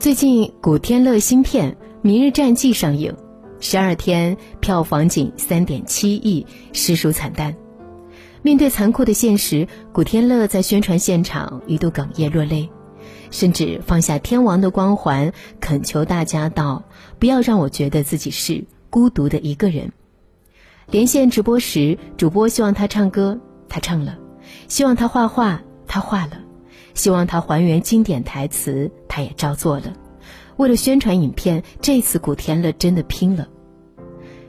最近古天乐新片《明日战记》上映，十二天票房仅三点七亿，实属惨淡。面对残酷的现实，古天乐在宣传现场一度哽咽落泪，甚至放下天王的光环，恳求大家道：“不要让我觉得自己是孤独的一个人。”连线直播时，主播希望他唱歌，他唱了；希望他画画，他画了；希望他还原经典台词，他也照做了。为了宣传影片，这次古天乐真的拼了。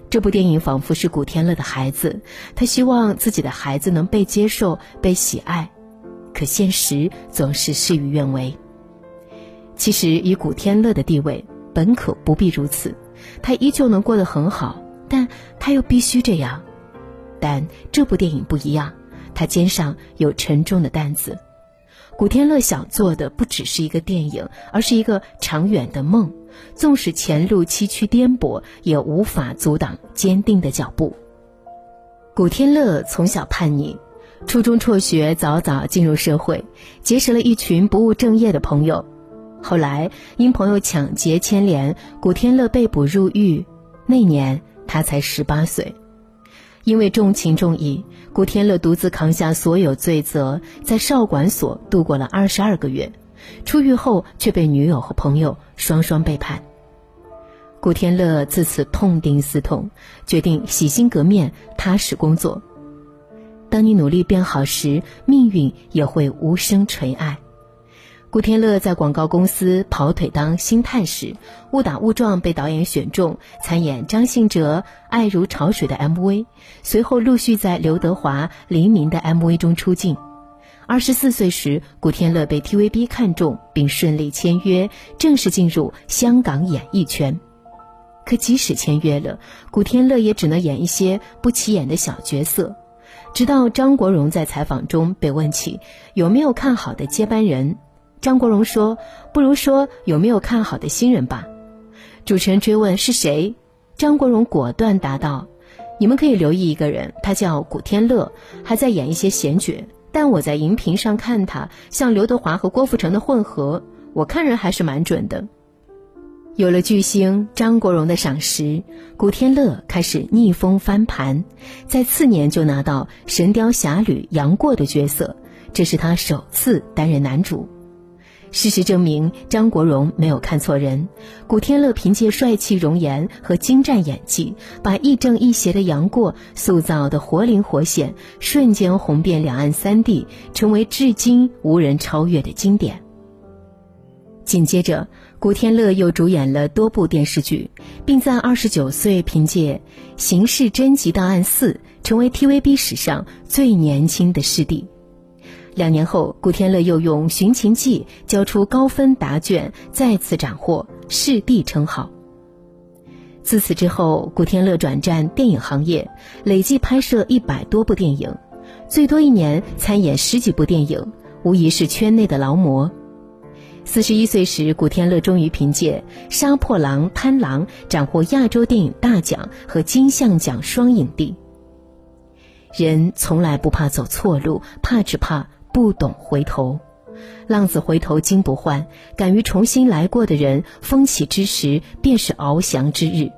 这部电影仿佛是古天乐的孩子，他希望自己的孩子能被接受、被喜爱，可现实总是事与愿违。其实，以古天乐的地位，本可不必如此，他依旧能过得很好，但他又必须这样。但这部电影不一样，他肩上有沉重的担子。古天乐想做的不只是一个电影，而是一个长远的梦。纵使前路崎岖颠簸，也无法阻挡坚定的脚步。古天乐从小叛逆，初中辍学，早早进入社会，结识了一群不务正业的朋友。后来因朋友抢劫牵连，古天乐被捕入狱。那年他才十八岁，因为重情重义，古天乐独自扛下所有罪责，在少管所度过了二十二个月。出狱后却被女友和朋友双双背叛，古天乐自此痛定思痛，决定洗心革面，踏实工作。当你努力变好时，命运也会无声垂爱。古天乐在广告公司跑腿当星探时，误打误撞被导演选中，参演张信哲《爱如潮水》的 MV，随后陆续在刘德华、黎明的 MV 中出镜。二十四岁时，古天乐被 TVB 看中，并顺利签约，正式进入香港演艺圈。可即使签约了，古天乐也只能演一些不起眼的小角色。直到张国荣在采访中被问起有没有看好的接班人，张国荣说：“不如说有没有看好的新人吧。”主持人追问是谁，张国荣果断答道：“你们可以留意一个人，他叫古天乐，还在演一些闲角。”但我在荧屏上看他像刘德华和郭富城的混合，我看人还是蛮准的。有了巨星张国荣的赏识，古天乐开始逆风翻盘，在次年就拿到《神雕侠侣》杨过的角色，这是他首次担任男主。事实证明，张国荣没有看错人。古天乐凭借帅气容颜和精湛演技，把亦正亦邪的杨过塑造的活灵活现，瞬间红遍两岸三地，成为至今无人超越的经典。紧接着，古天乐又主演了多部电视剧，并在二十九岁凭借《刑事侦缉档案四》成为 TVB 史上最年轻的视帝。两年后，古天乐又用《寻秦记》交出高分答卷，再次斩获视帝称号。自此之后，古天乐转战电影行业，累计拍摄一百多部电影，最多一年参演十几部电影，无疑是圈内的劳模。四十一岁时，古天乐终于凭借《杀破狼·贪狼》斩获亚洲电影大奖和金像奖双影帝。人从来不怕走错路，怕只怕。不懂回头，浪子回头金不换。敢于重新来过的人，风起之时便是翱翔之日。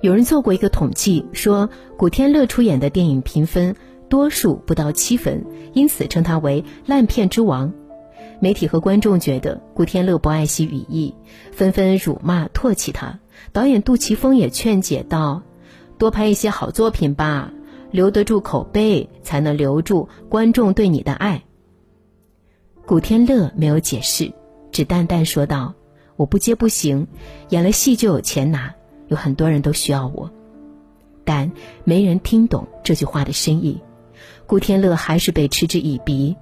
有人做过一个统计，说古天乐出演的电影评分多数不到七分，因此称他为烂片之王。媒体和观众觉得古天乐不爱惜羽翼，纷纷辱骂唾弃他。导演杜琪峰也劝解道：“多拍一些好作品吧。”留得住口碑，才能留住观众对你的爱。古天乐没有解释，只淡淡说道：“我不接不行，演了戏就有钱拿，有很多人都需要我。”但没人听懂这句话的深意。古天乐还是被嗤之以鼻，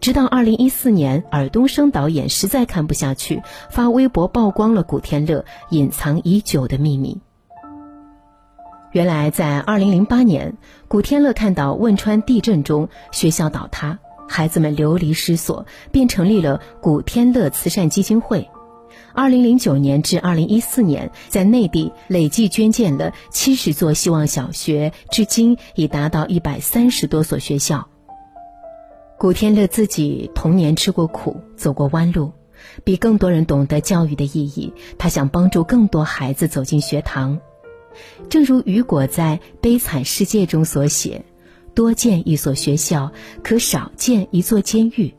直到二零一四年，尔冬升导演实在看不下去，发微博曝光了古天乐隐藏已久的秘密。原来，在二零零八年，古天乐看到汶川地震中学校倒塌，孩子们流离失所，便成立了古天乐慈善基金会。二零零九年至二零一四年，在内地累计捐建了七十座希望小学，至今已达到一百三十多所学校。古天乐自己童年吃过苦，走过弯路，比更多人懂得教育的意义。他想帮助更多孩子走进学堂。正如雨果在《悲惨世界》中所写：“多建一所学校，可少建一座监狱。”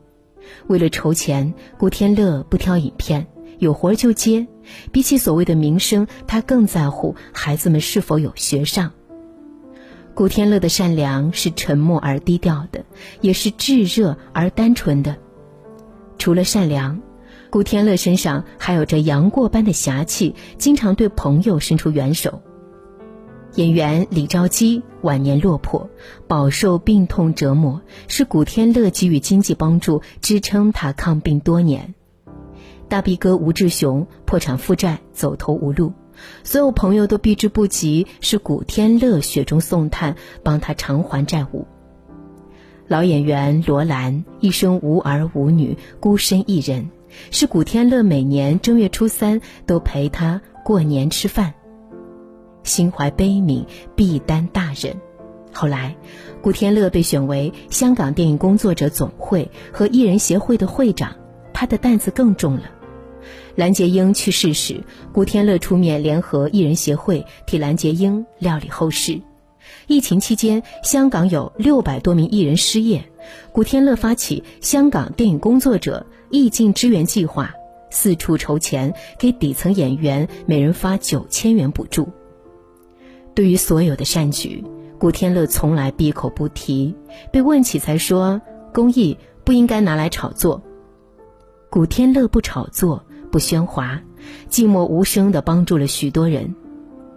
为了筹钱，古天乐不挑影片，有活就接。比起所谓的名声，他更在乎孩子们是否有学上。古天乐的善良是沉默而低调的，也是炙热而单纯的。除了善良，古天乐身上还有着杨过般的侠气，经常对朋友伸出援手。演员李兆基晚年落魄，饱受病痛折磨，是古天乐给予经济帮助，支撑他抗病多年。大 B 哥吴志雄破产负债，走投无路。所有朋友都避之不及，是古天乐雪中送炭，帮他偿还债务。老演员罗兰一生无儿无女，孤身一人，是古天乐每年正月初三都陪他过年吃饭。心怀悲悯，必担大任。后来，古天乐被选为香港电影工作者总会和艺人协会的会长，他的担子更重了。蓝洁瑛去世时，古天乐出面联合艺人协会替蓝洁瑛料理后事。疫情期间，香港有六百多名艺人失业，古天乐发起香港电影工作者义尽支援计划，四处筹钱给底层演员每人发九千元补助。对于所有的善举，古天乐从来闭口不提，被问起才说公益不应该拿来炒作。古天乐不炒作。不喧哗，寂寞无声地帮助了许多人。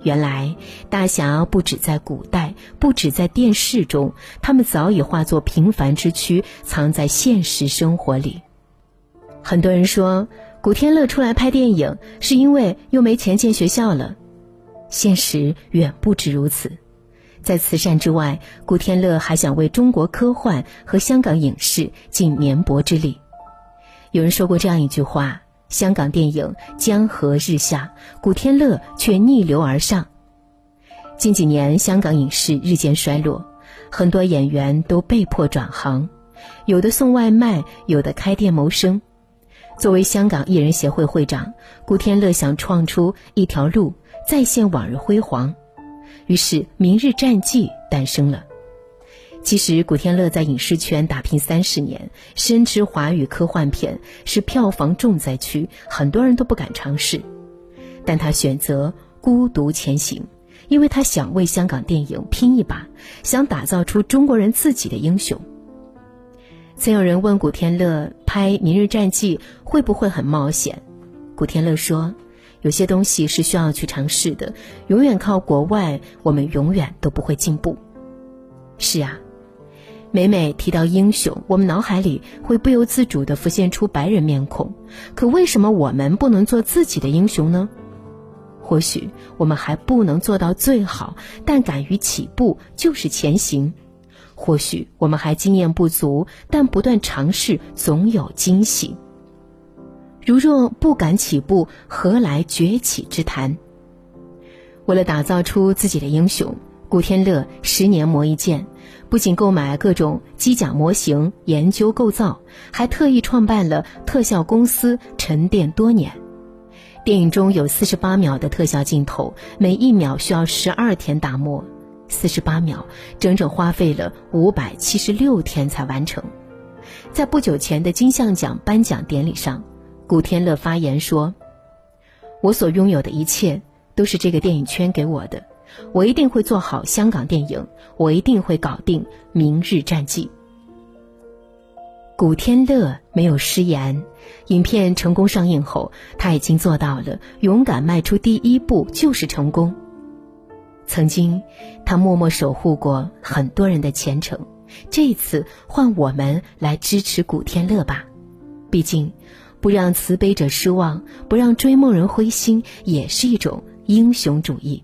原来大侠不止在古代，不止在电视中，他们早已化作平凡之躯，藏在现实生活里。很多人说，古天乐出来拍电影是因为又没钱建学校了。现实远不止如此，在慈善之外，古天乐还想为中国科幻和香港影视尽绵薄之力。有人说过这样一句话。香港电影江河日下，古天乐却逆流而上。近几年，香港影视日渐衰落，很多演员都被迫转行，有的送外卖，有的开店谋生。作为香港艺人协会会长，古天乐想创出一条路，再现往日辉煌，于是《明日战记》诞生了。其实，古天乐在影视圈打拼三十年，深知华语科幻片是票房重灾区，很多人都不敢尝试。但他选择孤独前行，因为他想为香港电影拼一把，想打造出中国人自己的英雄。曾有人问古天乐拍《明日战记》会不会很冒险？古天乐说：“有些东西是需要去尝试的，永远靠国外，我们永远都不会进步。”是啊。每每提到英雄，我们脑海里会不由自主地浮现出白人面孔。可为什么我们不能做自己的英雄呢？或许我们还不能做到最好，但敢于起步就是前行。或许我们还经验不足，但不断尝试总有惊喜。如若不敢起步，何来崛起之谈？为了打造出自己的英雄。古天乐十年磨一剑，不仅购买各种机甲模型研究构造，还特意创办了特效公司，沉淀多年。电影中有四十八秒的特效镜头，每一秒需要十二天打磨，四十八秒整整花费了五百七十六天才完成。在不久前的金像奖颁奖典礼上，古天乐发言说：“我所拥有的一切都是这个电影圈给我的。”我一定会做好香港电影，我一定会搞定《明日战记》。古天乐没有失言，影片成功上映后，他已经做到了勇敢迈出第一步就是成功。曾经，他默默守护过很多人的前程，这一次换我们来支持古天乐吧。毕竟，不让慈悲者失望，不让追梦人灰心，也是一种英雄主义。